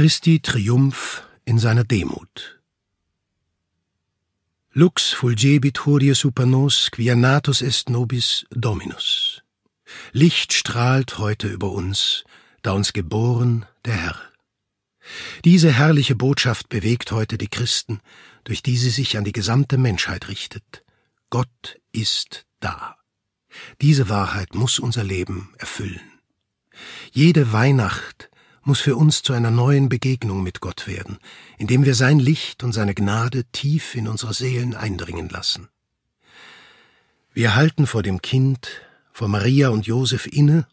Christi Triumph in seiner Demut. Lux fulgebit hodie super nos, quia natus est nobis Dominus. Licht strahlt heute über uns, da uns geboren der Herr. Diese herrliche Botschaft bewegt heute die Christen, durch die sie sich an die gesamte Menschheit richtet. Gott ist da. Diese Wahrheit muss unser Leben erfüllen. Jede Weihnacht muss für uns zu einer neuen Begegnung mit Gott werden, indem wir sein Licht und seine Gnade tief in unsere Seelen eindringen lassen. Wir halten vor dem Kind, vor Maria und Josef inne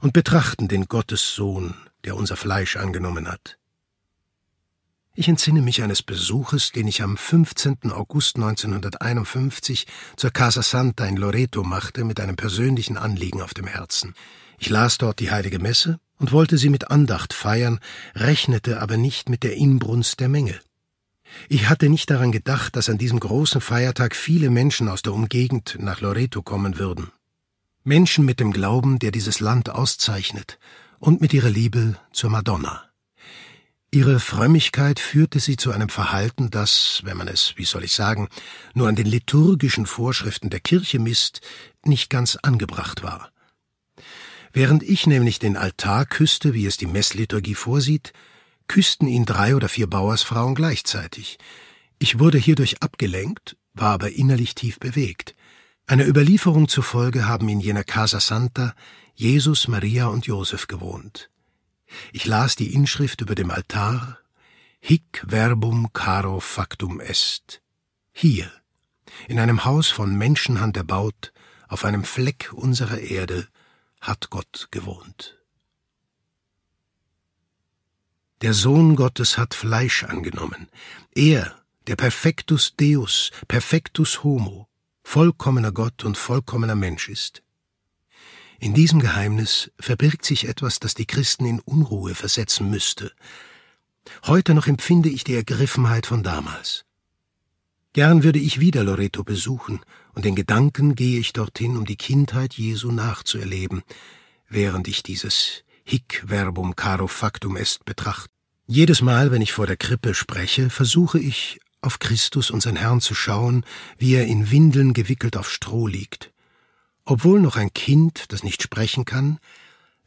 und betrachten den Gottessohn, der unser Fleisch angenommen hat. Ich entsinne mich eines Besuches, den ich am 15. August 1951 zur Casa Santa in Loreto machte, mit einem persönlichen Anliegen auf dem Herzen. Ich las dort die heilige Messe und wollte sie mit Andacht feiern, rechnete aber nicht mit der Inbrunst der Menge. Ich hatte nicht daran gedacht, dass an diesem großen Feiertag viele Menschen aus der Umgegend nach Loreto kommen würden. Menschen mit dem Glauben, der dieses Land auszeichnet, und mit ihrer Liebe zur Madonna. Ihre Frömmigkeit führte sie zu einem Verhalten, das, wenn man es, wie soll ich sagen, nur an den liturgischen Vorschriften der Kirche misst, nicht ganz angebracht war. Während ich nämlich den Altar küsste, wie es die Messliturgie vorsieht, küssten ihn drei oder vier Bauersfrauen gleichzeitig. Ich wurde hierdurch abgelenkt, war aber innerlich tief bewegt. Einer Überlieferung zufolge haben in jener Casa Santa Jesus, Maria und Josef gewohnt. Ich las die Inschrift über dem Altar Hic verbum caro factum est. Hier, in einem Haus von Menschenhand erbaut, auf einem Fleck unserer Erde, hat Gott gewohnt. Der Sohn Gottes hat Fleisch angenommen. Er, der Perfectus Deus, Perfectus Homo, vollkommener Gott und vollkommener Mensch ist. In diesem Geheimnis verbirgt sich etwas, das die Christen in Unruhe versetzen müsste. Heute noch empfinde ich die Ergriffenheit von damals. Gern würde ich wieder Loreto besuchen, und in Gedanken gehe ich dorthin, um die Kindheit Jesu nachzuerleben, während ich dieses Hic verbum caro factum est betrachte. Jedes Mal, wenn ich vor der Krippe spreche, versuche ich, auf Christus, unseren Herrn, zu schauen, wie er in Windeln gewickelt auf Stroh liegt. Obwohl noch ein Kind, das nicht sprechen kann,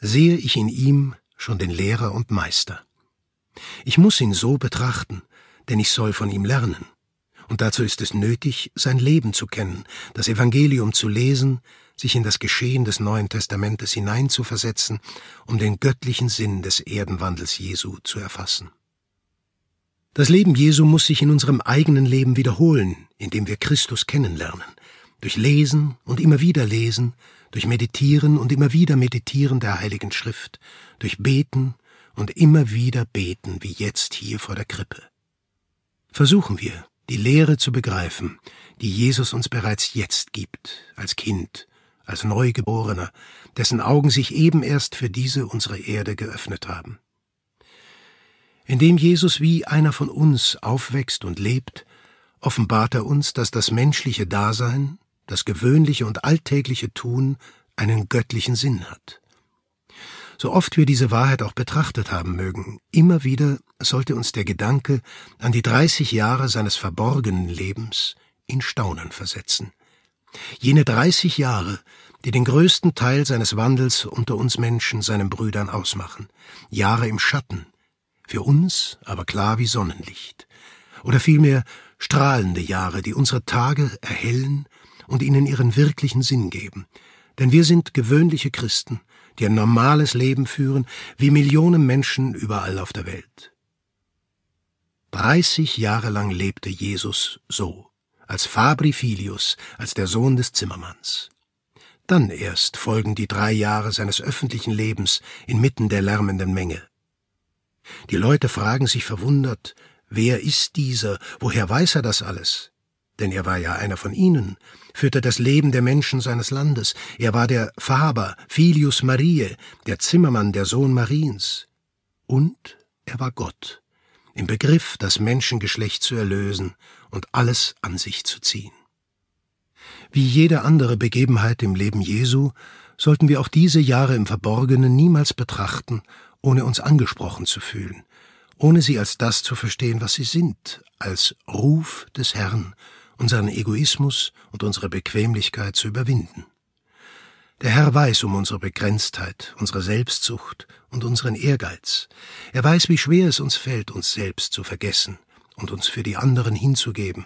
sehe ich in ihm schon den Lehrer und Meister. Ich muss ihn so betrachten, denn ich soll von ihm lernen. Und dazu ist es nötig, sein Leben zu kennen, das Evangelium zu lesen, sich in das Geschehen des Neuen Testamentes hineinzuversetzen, um den göttlichen Sinn des Erdenwandels Jesu zu erfassen. Das Leben Jesu muss sich in unserem eigenen Leben wiederholen, indem wir Christus kennenlernen, durch Lesen und immer wieder Lesen, durch Meditieren und immer wieder Meditieren der Heiligen Schrift, durch Beten und immer wieder Beten, wie jetzt hier vor der Krippe. Versuchen wir, die Lehre zu begreifen, die Jesus uns bereits jetzt gibt, als Kind, als Neugeborener, dessen Augen sich eben erst für diese unsere Erde geöffnet haben. Indem Jesus wie einer von uns aufwächst und lebt, offenbart er uns, dass das menschliche Dasein, das gewöhnliche und alltägliche Tun einen göttlichen Sinn hat. So oft wir diese Wahrheit auch betrachtet haben mögen, immer wieder sollte uns der Gedanke an die dreißig Jahre seines verborgenen Lebens in Staunen versetzen. Jene dreißig Jahre, die den größten Teil seines Wandels unter uns Menschen, seinen Brüdern ausmachen, Jahre im Schatten, für uns aber klar wie Sonnenlicht, oder vielmehr strahlende Jahre, die unsere Tage erhellen und ihnen ihren wirklichen Sinn geben. Denn wir sind gewöhnliche Christen, die ein normales Leben führen, wie Millionen Menschen überall auf der Welt. Dreißig Jahre lang lebte Jesus so, als Fabri Filius, als der Sohn des Zimmermanns. Dann erst folgen die drei Jahre seines öffentlichen Lebens inmitten der lärmenden Menge. Die Leute fragen sich verwundert, wer ist dieser, woher weiß er das alles? Denn er war ja einer von ihnen, führte das Leben der Menschen seines Landes, er war der Faber, Filius Mariae, der Zimmermann, der Sohn Mariens. Und er war Gott, im Begriff, das Menschengeschlecht zu erlösen und alles an sich zu ziehen. Wie jede andere Begebenheit im Leben Jesu sollten wir auch diese Jahre im Verborgenen niemals betrachten, ohne uns angesprochen zu fühlen, ohne sie als das zu verstehen, was sie sind, als Ruf des Herrn, unseren Egoismus und unsere Bequemlichkeit zu überwinden. Der Herr weiß um unsere Begrenztheit, unsere Selbstsucht und unseren Ehrgeiz. Er weiß, wie schwer es uns fällt, uns selbst zu vergessen und uns für die anderen hinzugeben.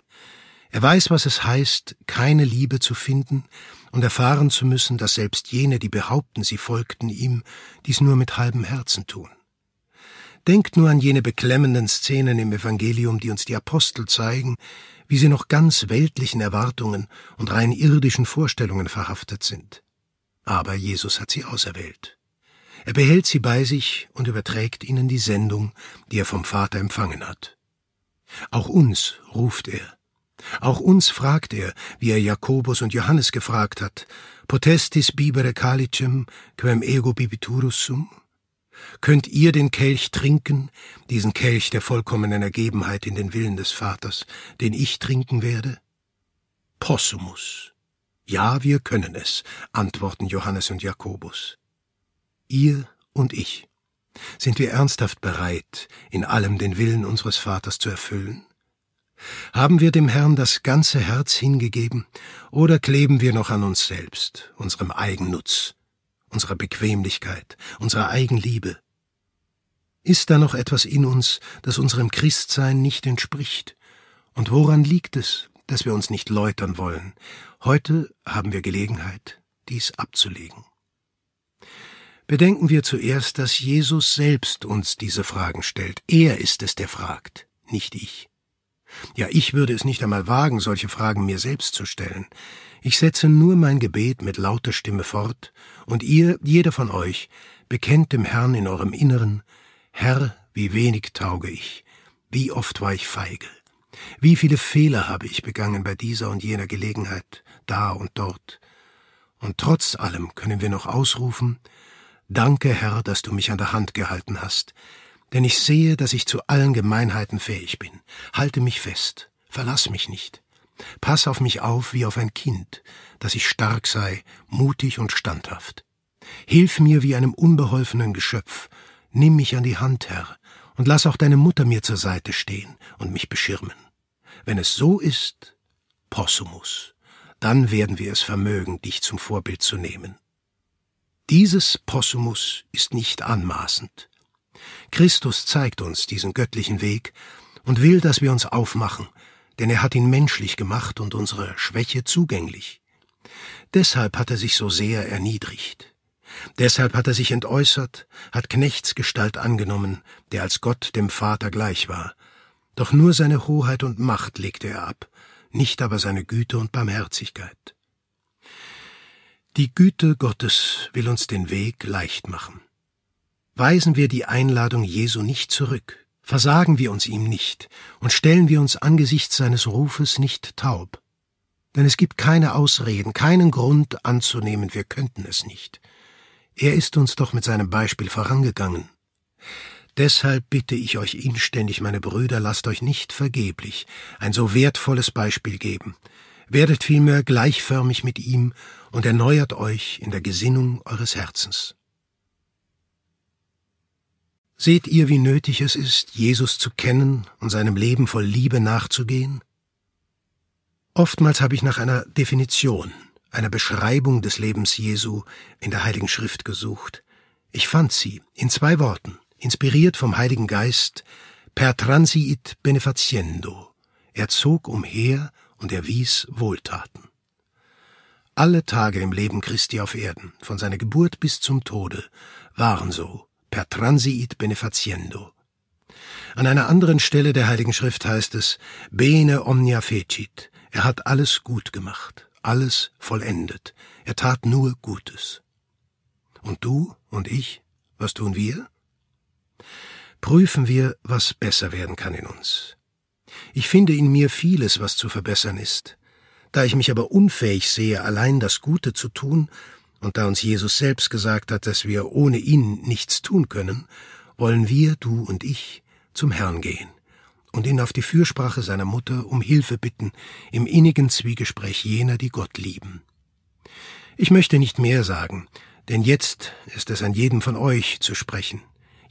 Er weiß, was es heißt, keine Liebe zu finden und erfahren zu müssen, dass selbst jene, die behaupten, sie folgten ihm, dies nur mit halbem Herzen tun. Denkt nur an jene beklemmenden Szenen im Evangelium, die uns die Apostel zeigen, wie sie noch ganz weltlichen Erwartungen und rein irdischen Vorstellungen verhaftet sind. Aber Jesus hat sie auserwählt. Er behält sie bei sich und überträgt ihnen die Sendung, die er vom Vater empfangen hat. Auch uns ruft er. Auch uns fragt er, wie er Jakobus und Johannes gefragt hat, potestis bibere calicem quem ego bibiturus sum? Könnt ihr den Kelch trinken, diesen Kelch der vollkommenen Ergebenheit in den Willen des Vaters, den ich trinken werde? Possumus. Ja, wir können es, antworten Johannes und Jakobus. Ihr und ich. Sind wir ernsthaft bereit, in allem den Willen unseres Vaters zu erfüllen? Haben wir dem Herrn das ganze Herz hingegeben, oder kleben wir noch an uns selbst, unserem Eigennutz, unserer Bequemlichkeit, unserer Eigenliebe? Ist da noch etwas in uns, das unserem Christsein nicht entspricht? Und woran liegt es, dass wir uns nicht läutern wollen? Heute haben wir Gelegenheit, dies abzulegen. Bedenken wir zuerst, dass Jesus selbst uns diese Fragen stellt. Er ist es, der fragt, nicht ich. Ja, ich würde es nicht einmal wagen, solche Fragen mir selbst zu stellen. Ich setze nur mein Gebet mit lauter Stimme fort, und ihr, jeder von euch, bekennt dem Herrn in eurem Inneren, Herr, wie wenig tauge ich, wie oft war ich feige, wie viele Fehler habe ich begangen bei dieser und jener Gelegenheit, da und dort. Und trotz allem können wir noch ausrufen, Danke, Herr, dass du mich an der Hand gehalten hast, denn ich sehe, dass ich zu allen Gemeinheiten fähig bin. Halte mich fest, verlass mich nicht. Pass auf mich auf wie auf ein Kind, dass ich stark sei, mutig und standhaft. Hilf mir wie einem unbeholfenen Geschöpf, nimm mich an die Hand, Herr, und lass auch deine Mutter mir zur Seite stehen und mich beschirmen. Wenn es so ist, Possumus, dann werden wir es vermögen, dich zum Vorbild zu nehmen. Dieses Possumus ist nicht anmaßend. Christus zeigt uns diesen göttlichen Weg und will, dass wir uns aufmachen, denn er hat ihn menschlich gemacht und unsere Schwäche zugänglich. Deshalb hat er sich so sehr erniedrigt. Deshalb hat er sich entäußert, hat Knechtsgestalt angenommen, der als Gott dem Vater gleich war. Doch nur seine Hoheit und Macht legte er ab, nicht aber seine Güte und Barmherzigkeit. Die Güte Gottes will uns den Weg leicht machen. Weisen wir die Einladung Jesu nicht zurück, versagen wir uns ihm nicht und stellen wir uns angesichts seines Rufes nicht taub. Denn es gibt keine Ausreden, keinen Grund anzunehmen, wir könnten es nicht. Er ist uns doch mit seinem Beispiel vorangegangen. Deshalb bitte ich euch inständig, meine Brüder, lasst euch nicht vergeblich ein so wertvolles Beispiel geben. Werdet vielmehr gleichförmig mit ihm und erneuert euch in der Gesinnung eures Herzens. Seht ihr, wie nötig es ist, Jesus zu kennen und seinem Leben voll Liebe nachzugehen? Oftmals habe ich nach einer Definition, einer Beschreibung des Lebens Jesu in der Heiligen Schrift gesucht. Ich fand sie in zwei Worten, inspiriert vom Heiligen Geist, per transiit benefaciendo. Er zog umher und erwies Wohltaten. Alle Tage im Leben Christi auf Erden, von seiner Geburt bis zum Tode, waren so, per transiit benefaciendo. An einer anderen Stelle der Heiligen Schrift heißt es, bene omnia fecit, er hat alles gut gemacht, alles vollendet, er tat nur Gutes. Und du und ich, was tun wir? Prüfen wir, was besser werden kann in uns. Ich finde in mir vieles, was zu verbessern ist. Da ich mich aber unfähig sehe, allein das Gute zu tun, und da uns Jesus selbst gesagt hat, dass wir ohne ihn nichts tun können, wollen wir, du und ich, zum Herrn gehen und ihn auf die Fürsprache seiner Mutter um Hilfe bitten im innigen Zwiegespräch jener, die Gott lieben. Ich möchte nicht mehr sagen, denn jetzt ist es an jedem von euch zu sprechen.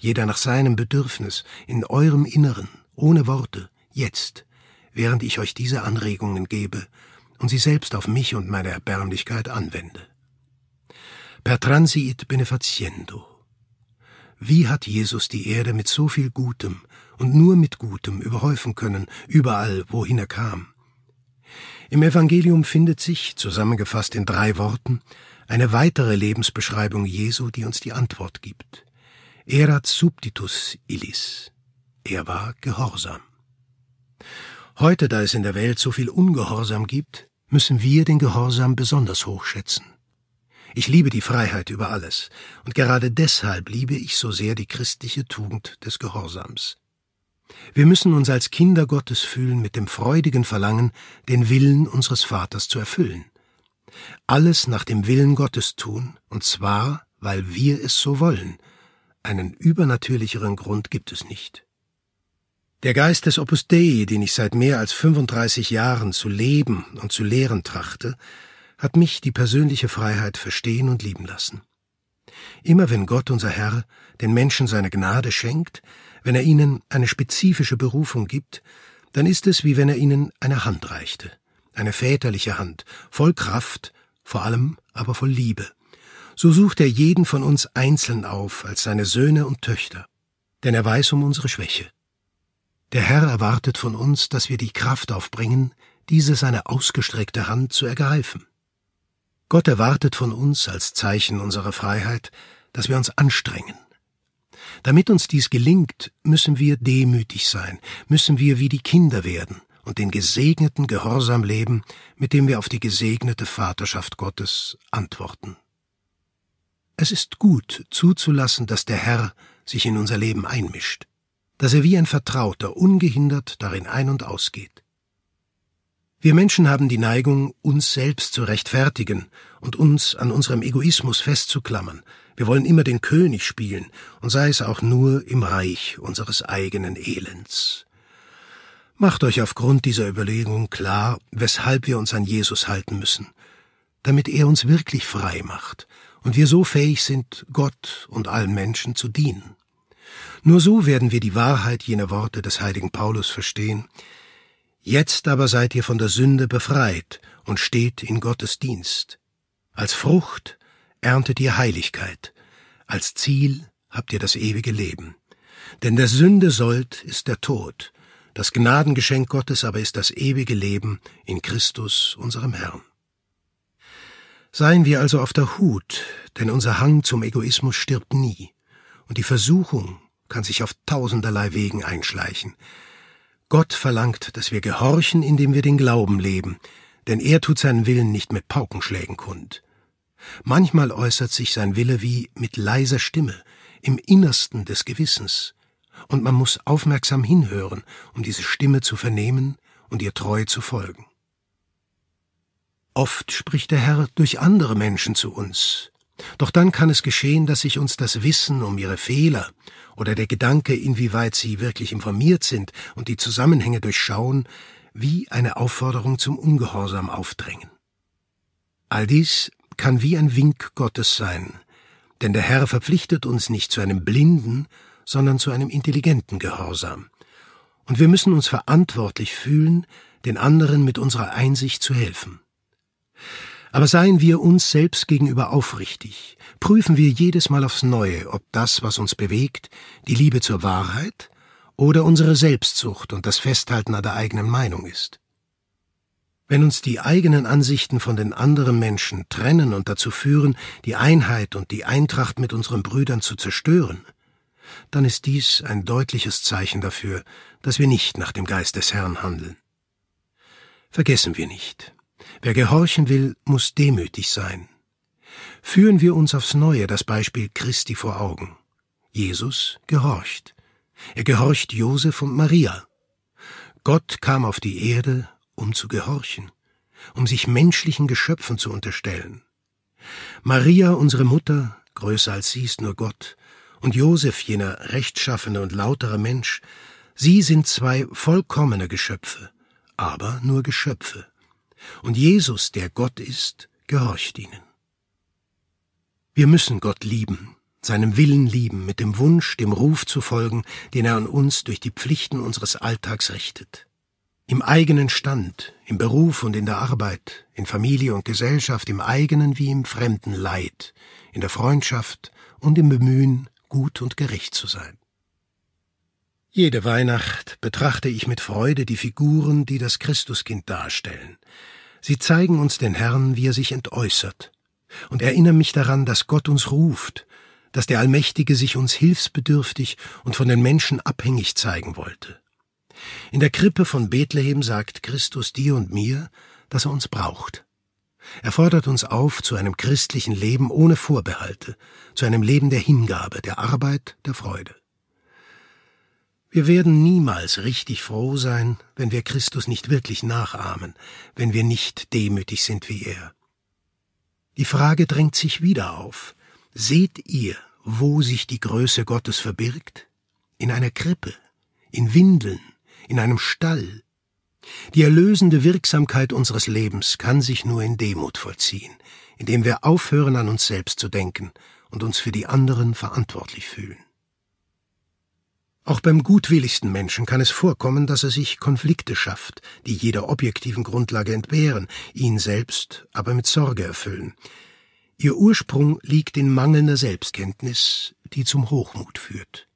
jeder nach seinem Bedürfnis, in eurem Inneren, ohne Worte, jetzt, während ich euch diese Anregungen gebe und sie selbst auf mich und meine Erbärmlichkeit anwende. Per transiit benefaciendo. Wie hat Jesus die Erde mit so viel Gutem und nur mit Gutem überhäufen können, überall, wohin er kam? Im Evangelium findet sich, zusammengefasst in drei Worten, eine weitere Lebensbeschreibung Jesu, die uns die Antwort gibt. Erat subditus illis. Er war gehorsam. Heute, da es in der Welt so viel Ungehorsam gibt, müssen wir den Gehorsam besonders hoch schätzen. Ich liebe die Freiheit über alles, und gerade deshalb liebe ich so sehr die christliche Tugend des Gehorsams. Wir müssen uns als Kinder Gottes fühlen mit dem freudigen Verlangen, den Willen unseres Vaters zu erfüllen. Alles nach dem Willen Gottes tun, und zwar, weil wir es so wollen. Einen übernatürlicheren Grund gibt es nicht. Der Geist des Opus Dei, den ich seit mehr als 35 Jahren zu leben und zu lehren trachte, hat mich die persönliche Freiheit verstehen und lieben lassen. Immer wenn Gott unser Herr den Menschen seine Gnade schenkt, wenn er ihnen eine spezifische Berufung gibt, dann ist es wie wenn er ihnen eine Hand reichte, eine väterliche Hand, voll Kraft, vor allem aber voll Liebe. So sucht er jeden von uns einzeln auf als seine Söhne und Töchter, denn er weiß um unsere Schwäche. Der Herr erwartet von uns, dass wir die Kraft aufbringen, diese seine ausgestreckte Hand zu ergreifen. Gott erwartet von uns als Zeichen unserer Freiheit, dass wir uns anstrengen, damit uns dies gelingt, müssen wir demütig sein, müssen wir wie die Kinder werden und den gesegneten Gehorsam leben, mit dem wir auf die gesegnete Vaterschaft Gottes antworten. Es ist gut zuzulassen, dass der Herr sich in unser Leben einmischt, dass er wie ein Vertrauter ungehindert darin ein und ausgeht. Wir Menschen haben die Neigung, uns selbst zu rechtfertigen und uns an unserem Egoismus festzuklammern, wir wollen immer den König spielen, und sei es auch nur im Reich unseres eigenen Elends. Macht euch aufgrund dieser Überlegung klar, weshalb wir uns an Jesus halten müssen, damit er uns wirklich frei macht und wir so fähig sind, Gott und allen Menschen zu dienen. Nur so werden wir die Wahrheit jener Worte des heiligen Paulus verstehen. Jetzt aber seid ihr von der Sünde befreit und steht in Gottes Dienst. Als Frucht erntet ihr Heiligkeit, als Ziel habt ihr das ewige Leben. Denn der Sünde Sold ist der Tod, das Gnadengeschenk Gottes aber ist das ewige Leben in Christus, unserem Herrn. Seien wir also auf der Hut, denn unser Hang zum Egoismus stirbt nie, und die Versuchung kann sich auf tausenderlei Wegen einschleichen. Gott verlangt, dass wir gehorchen, indem wir den Glauben leben, denn er tut seinen Willen nicht mit Paukenschlägen kund. Manchmal äußert sich sein Wille wie mit leiser Stimme, im Innersten des Gewissens, und man muss aufmerksam hinhören, um diese Stimme zu vernehmen und ihr treu zu folgen. Oft spricht der Herr durch andere Menschen zu uns, doch dann kann es geschehen, dass sich uns das Wissen um ihre Fehler oder der Gedanke, inwieweit sie wirklich informiert sind und die Zusammenhänge durchschauen, wie eine Aufforderung zum Ungehorsam aufdrängen. All dies kann wie ein Wink Gottes sein, denn der Herr verpflichtet uns nicht zu einem blinden, sondern zu einem intelligenten Gehorsam. Und wir müssen uns verantwortlich fühlen, den anderen mit unserer Einsicht zu helfen. Aber seien wir uns selbst gegenüber aufrichtig, prüfen wir jedes Mal aufs Neue, ob das, was uns bewegt, die Liebe zur Wahrheit oder unsere Selbstsucht und das Festhalten an der eigenen Meinung ist. Wenn uns die eigenen Ansichten von den anderen Menschen trennen und dazu führen, die Einheit und die Eintracht mit unseren Brüdern zu zerstören, dann ist dies ein deutliches Zeichen dafür, dass wir nicht nach dem Geist des Herrn handeln. Vergessen wir nicht, wer gehorchen will, muss demütig sein. Führen wir uns aufs neue das Beispiel Christi vor Augen. Jesus gehorcht. Er gehorcht Josef und Maria. Gott kam auf die Erde um zu gehorchen, um sich menschlichen Geschöpfen zu unterstellen. Maria, unsere Mutter, größer als sie ist nur Gott, und Josef, jener rechtschaffene und lautere Mensch, sie sind zwei vollkommene Geschöpfe, aber nur Geschöpfe. Und Jesus, der Gott ist, gehorcht ihnen. Wir müssen Gott lieben, seinem Willen lieben, mit dem Wunsch, dem Ruf zu folgen, den er an uns durch die Pflichten unseres Alltags richtet. Im eigenen Stand, im Beruf und in der Arbeit, in Familie und Gesellschaft, im eigenen wie im fremden Leid, in der Freundschaft und im Bemühen, gut und gerecht zu sein. Jede Weihnacht betrachte ich mit Freude die Figuren, die das Christuskind darstellen. Sie zeigen uns den Herrn, wie er sich entäußert, und erinnern mich daran, dass Gott uns ruft, dass der Allmächtige sich uns hilfsbedürftig und von den Menschen abhängig zeigen wollte. In der Krippe von Bethlehem sagt Christus dir und mir, dass er uns braucht. Er fordert uns auf zu einem christlichen Leben ohne Vorbehalte, zu einem Leben der Hingabe, der Arbeit, der Freude. Wir werden niemals richtig froh sein, wenn wir Christus nicht wirklich nachahmen, wenn wir nicht demütig sind wie er. Die Frage drängt sich wieder auf. Seht ihr, wo sich die Größe Gottes verbirgt? In einer Krippe, in Windeln, in einem Stall. Die erlösende Wirksamkeit unseres Lebens kann sich nur in Demut vollziehen, indem wir aufhören an uns selbst zu denken und uns für die anderen verantwortlich fühlen. Auch beim gutwilligsten Menschen kann es vorkommen, dass er sich Konflikte schafft, die jeder objektiven Grundlage entbehren, ihn selbst aber mit Sorge erfüllen. Ihr Ursprung liegt in mangelnder Selbstkenntnis, die zum Hochmut führt.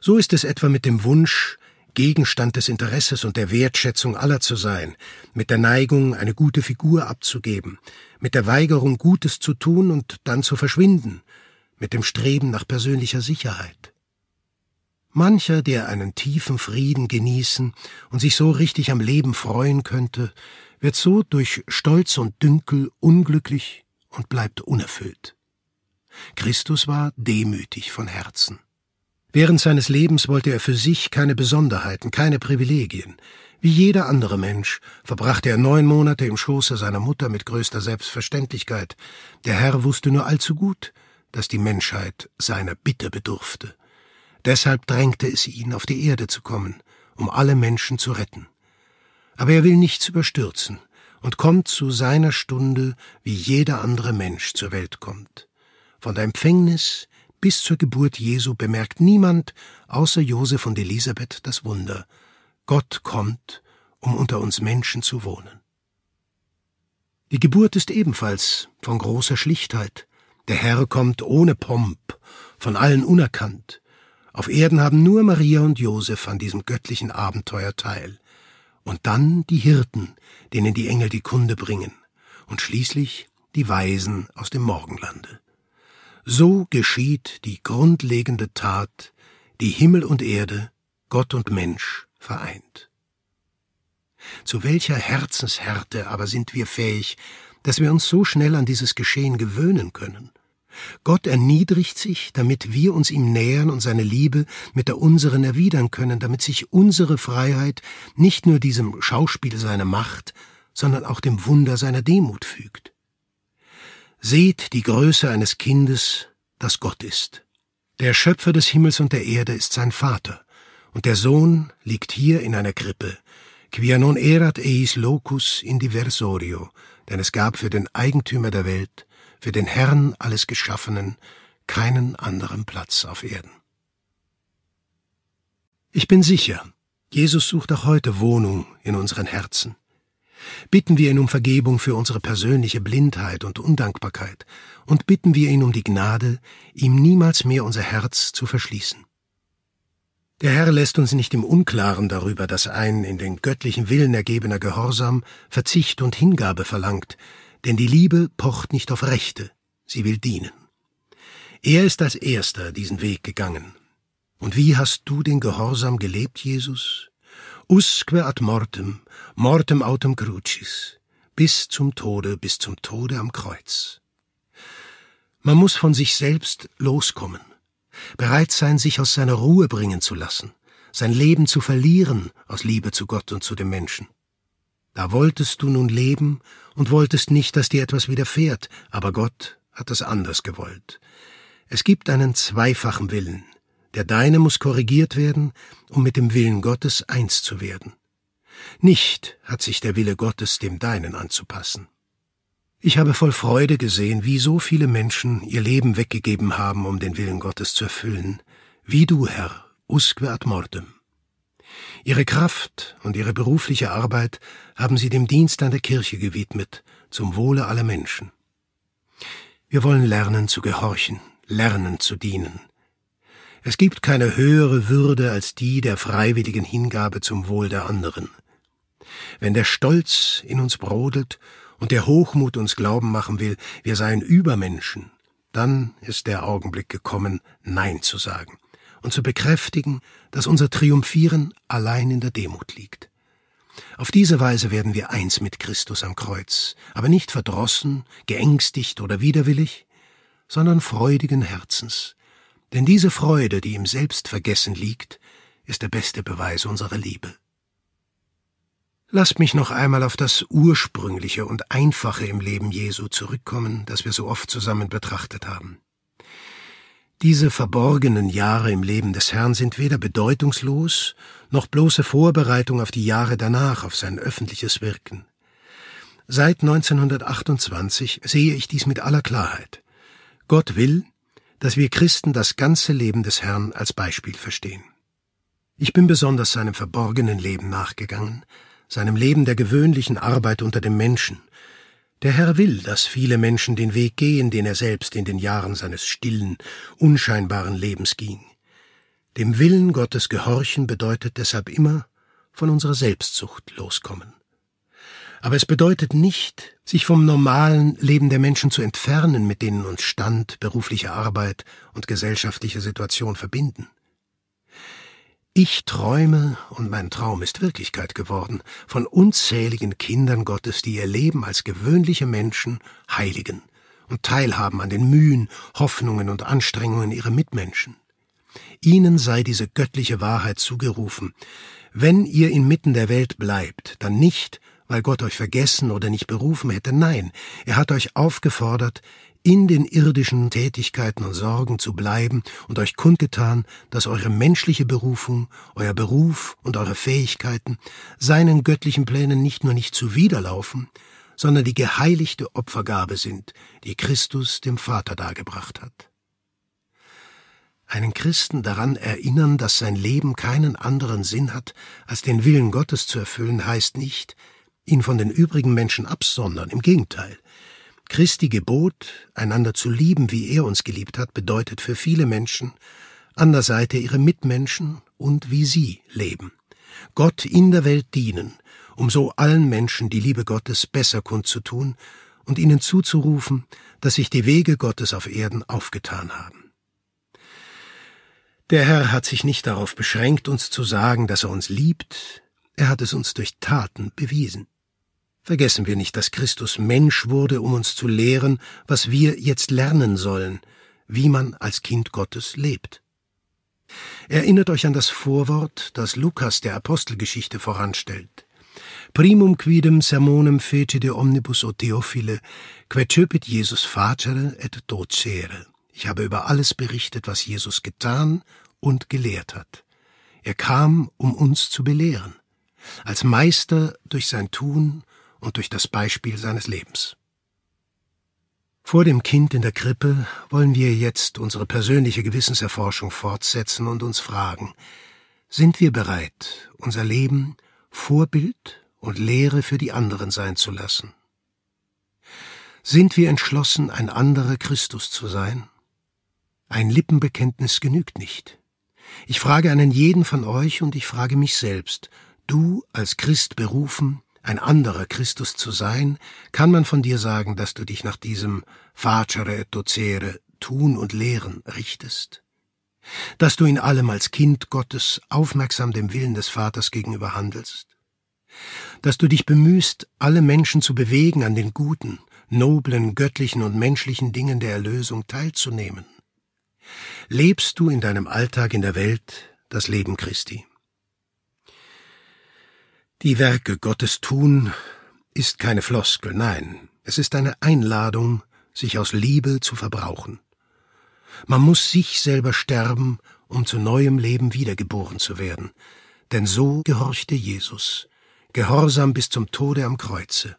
So ist es etwa mit dem Wunsch, Gegenstand des Interesses und der Wertschätzung aller zu sein, mit der Neigung, eine gute Figur abzugeben, mit der Weigerung, Gutes zu tun und dann zu verschwinden, mit dem Streben nach persönlicher Sicherheit. Mancher, der einen tiefen Frieden genießen und sich so richtig am Leben freuen könnte, wird so durch Stolz und Dünkel unglücklich und bleibt unerfüllt. Christus war demütig von Herzen. Während seines Lebens wollte er für sich keine Besonderheiten, keine Privilegien. Wie jeder andere Mensch verbrachte er neun Monate im Schoße seiner Mutter mit größter Selbstverständlichkeit. Der Herr wusste nur allzu gut, dass die Menschheit seiner Bitte bedurfte. Deshalb drängte es ihn, auf die Erde zu kommen, um alle Menschen zu retten. Aber er will nichts überstürzen und kommt zu seiner Stunde, wie jeder andere Mensch zur Welt kommt. Von der Empfängnis bis zur Geburt Jesu bemerkt niemand außer Josef und Elisabeth das Wunder. Gott kommt, um unter uns Menschen zu wohnen. Die Geburt ist ebenfalls von großer Schlichtheit. Der Herr kommt ohne Pomp, von allen unerkannt, auf Erden haben nur Maria und Josef an diesem göttlichen Abenteuer teil. Und dann die Hirten, denen die Engel die Kunde bringen. Und schließlich die Weisen aus dem Morgenlande. So geschieht die grundlegende Tat, die Himmel und Erde, Gott und Mensch vereint. Zu welcher Herzenshärte aber sind wir fähig, dass wir uns so schnell an dieses Geschehen gewöhnen können? Gott erniedrigt sich, damit wir uns ihm nähern und seine Liebe mit der unseren erwidern können, damit sich unsere Freiheit nicht nur diesem Schauspiel seiner Macht, sondern auch dem Wunder seiner Demut fügt. Seht die Größe eines Kindes, das Gott ist. Der Schöpfer des Himmels und der Erde ist sein Vater, und der Sohn liegt hier in einer Krippe, quia non erat eis locus in diversorio, denn es gab für den Eigentümer der Welt für den Herrn alles Geschaffenen keinen anderen Platz auf Erden. Ich bin sicher, Jesus sucht auch heute Wohnung in unseren Herzen. Bitten wir ihn um Vergebung für unsere persönliche Blindheit und Undankbarkeit und bitten wir ihn um die Gnade, ihm niemals mehr unser Herz zu verschließen. Der Herr lässt uns nicht im Unklaren darüber, dass ein in den göttlichen Willen ergebener Gehorsam Verzicht und Hingabe verlangt, denn die Liebe pocht nicht auf Rechte, sie will dienen. Er ist als erster diesen Weg gegangen. Und wie hast du den Gehorsam gelebt, Jesus? Usque ad mortem, mortem autem crucis, bis zum Tode, bis zum Tode am Kreuz. Man muss von sich selbst loskommen, bereit sein, sich aus seiner Ruhe bringen zu lassen, sein Leben zu verlieren aus Liebe zu Gott und zu dem Menschen. Da wolltest du nun leben und wolltest nicht, dass dir etwas widerfährt, aber Gott hat es anders gewollt. Es gibt einen zweifachen Willen. Der deine muss korrigiert werden, um mit dem Willen Gottes eins zu werden. Nicht hat sich der Wille Gottes dem deinen anzupassen. Ich habe voll Freude gesehen, wie so viele Menschen ihr Leben weggegeben haben, um den Willen Gottes zu erfüllen, wie du, Herr, usque ad mortem. Ihre Kraft und ihre berufliche Arbeit haben sie dem Dienst an der Kirche gewidmet, zum Wohle aller Menschen. Wir wollen lernen zu gehorchen, lernen zu dienen. Es gibt keine höhere Würde als die der freiwilligen Hingabe zum Wohl der anderen. Wenn der Stolz in uns brodelt und der Hochmut uns glauben machen will, wir seien Übermenschen, dann ist der Augenblick gekommen, Nein zu sagen und zu bekräftigen, dass unser Triumphieren allein in der Demut liegt. Auf diese Weise werden wir eins mit Christus am Kreuz, aber nicht verdrossen, geängstigt oder widerwillig, sondern freudigen Herzens. Denn diese Freude, die im Selbstvergessen liegt, ist der beste Beweis unserer Liebe. Lasst mich noch einmal auf das Ursprüngliche und Einfache im Leben Jesu zurückkommen, das wir so oft zusammen betrachtet haben. Diese verborgenen Jahre im Leben des Herrn sind weder bedeutungslos, noch bloße Vorbereitung auf die Jahre danach, auf sein öffentliches Wirken. Seit 1928 sehe ich dies mit aller Klarheit. Gott will, dass wir Christen das ganze Leben des Herrn als Beispiel verstehen. Ich bin besonders seinem verborgenen Leben nachgegangen, seinem Leben der gewöhnlichen Arbeit unter dem Menschen. Der Herr will, dass viele Menschen den Weg gehen, den er selbst in den Jahren seines stillen, unscheinbaren Lebens ging. Dem Willen Gottes gehorchen bedeutet deshalb immer von unserer Selbstsucht loskommen. Aber es bedeutet nicht, sich vom normalen Leben der Menschen zu entfernen, mit denen uns Stand, berufliche Arbeit und gesellschaftliche Situation verbinden. Ich träume, und mein Traum ist Wirklichkeit geworden, von unzähligen Kindern Gottes, die ihr Leben als gewöhnliche Menschen heiligen und teilhaben an den Mühen, Hoffnungen und Anstrengungen ihrer Mitmenschen. Ihnen sei diese göttliche Wahrheit zugerufen. Wenn ihr inmitten der Welt bleibt, dann nicht, weil Gott euch vergessen oder nicht berufen hätte, nein, er hat euch aufgefordert, in den irdischen Tätigkeiten und Sorgen zu bleiben und euch kundgetan, dass eure menschliche Berufung, euer Beruf und eure Fähigkeiten seinen göttlichen Plänen nicht nur nicht zuwiderlaufen, sondern die geheiligte Opfergabe sind, die Christus dem Vater dargebracht hat. Einen Christen daran erinnern, dass sein Leben keinen anderen Sinn hat, als den Willen Gottes zu erfüllen, heißt nicht, ihn von den übrigen Menschen absondern, im Gegenteil. Christi Gebot, einander zu lieben, wie er uns geliebt hat, bedeutet für viele Menschen, an der Seite ihre Mitmenschen und wie sie leben. Gott in der Welt dienen, um so allen Menschen die Liebe Gottes besser kundzutun und ihnen zuzurufen, dass sich die Wege Gottes auf Erden aufgetan haben. Der Herr hat sich nicht darauf beschränkt, uns zu sagen, dass er uns liebt, er hat es uns durch Taten bewiesen. Vergessen wir nicht, dass Christus Mensch wurde, um uns zu lehren, was wir jetzt lernen sollen, wie man als Kind Gottes lebt. Erinnert euch an das Vorwort, das Lukas der Apostelgeschichte voranstellt. Primum quidem sermonem fece de omnibus o Theophile, quae Jesus facere et docere. Ich habe über alles berichtet, was Jesus getan und gelehrt hat. Er kam, um uns zu belehren, als Meister durch sein Tun und durch das Beispiel seines Lebens. Vor dem Kind in der Krippe wollen wir jetzt unsere persönliche Gewissenserforschung fortsetzen und uns fragen, sind wir bereit, unser Leben Vorbild und Lehre für die anderen sein zu lassen? Sind wir entschlossen, ein anderer Christus zu sein? Ein Lippenbekenntnis genügt nicht. Ich frage einen jeden von euch und ich frage mich selbst, du als Christ berufen, ein anderer Christus zu sein, kann man von dir sagen, dass du dich nach diesem facere et docere, tun und lehren richtest? Dass du in allem als Kind Gottes aufmerksam dem Willen des Vaters gegenüber handelst? Dass du dich bemühst, alle Menschen zu bewegen, an den guten, noblen, göttlichen und menschlichen Dingen der Erlösung teilzunehmen? Lebst du in deinem Alltag in der Welt das Leben Christi? Die Werke Gottes tun ist keine Floskel, nein, es ist eine Einladung, sich aus Liebe zu verbrauchen. Man muss sich selber sterben, um zu neuem Leben wiedergeboren zu werden, denn so gehorchte Jesus, Gehorsam bis zum Tode am Kreuze,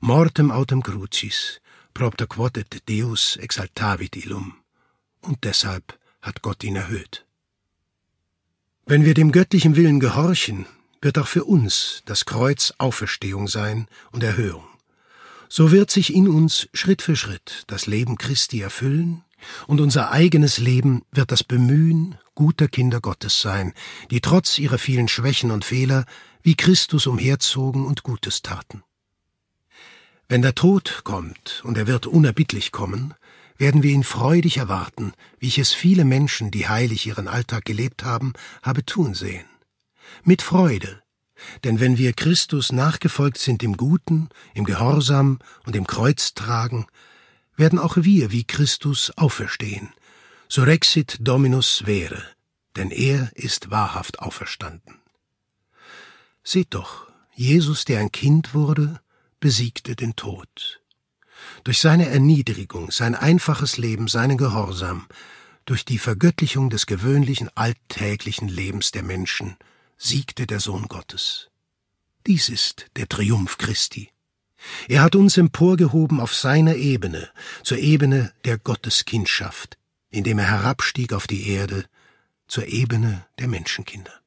mortem autem crucis, propter quod et Deus exaltavit illum. Und deshalb hat Gott ihn erhöht. Wenn wir dem göttlichen Willen gehorchen, wird auch für uns das Kreuz Auferstehung sein und Erhöhung. So wird sich in uns Schritt für Schritt das Leben Christi erfüllen, und unser eigenes Leben wird das Bemühen guter Kinder Gottes sein, die trotz ihrer vielen Schwächen und Fehler wie Christus umherzogen und Gutes taten. Wenn der Tod kommt, und er wird unerbittlich kommen, werden wir ihn freudig erwarten, wie ich es viele Menschen, die heilig ihren Alltag gelebt haben, habe tun sehen. Mit Freude, denn wenn wir Christus nachgefolgt sind im Guten, im Gehorsam und im Kreuztragen, werden auch wir wie Christus auferstehen. Surexit Dominus vere, denn er ist wahrhaft auferstanden. Seht doch, Jesus, der ein Kind wurde, besiegte den Tod durch seine Erniedrigung, sein einfaches Leben, seinen Gehorsam, durch die Vergöttlichung des gewöhnlichen alltäglichen Lebens der Menschen, siegte der Sohn Gottes. Dies ist der Triumph Christi. Er hat uns emporgehoben auf seiner Ebene, zur Ebene der Gotteskindschaft, indem er herabstieg auf die Erde, zur Ebene der Menschenkinder.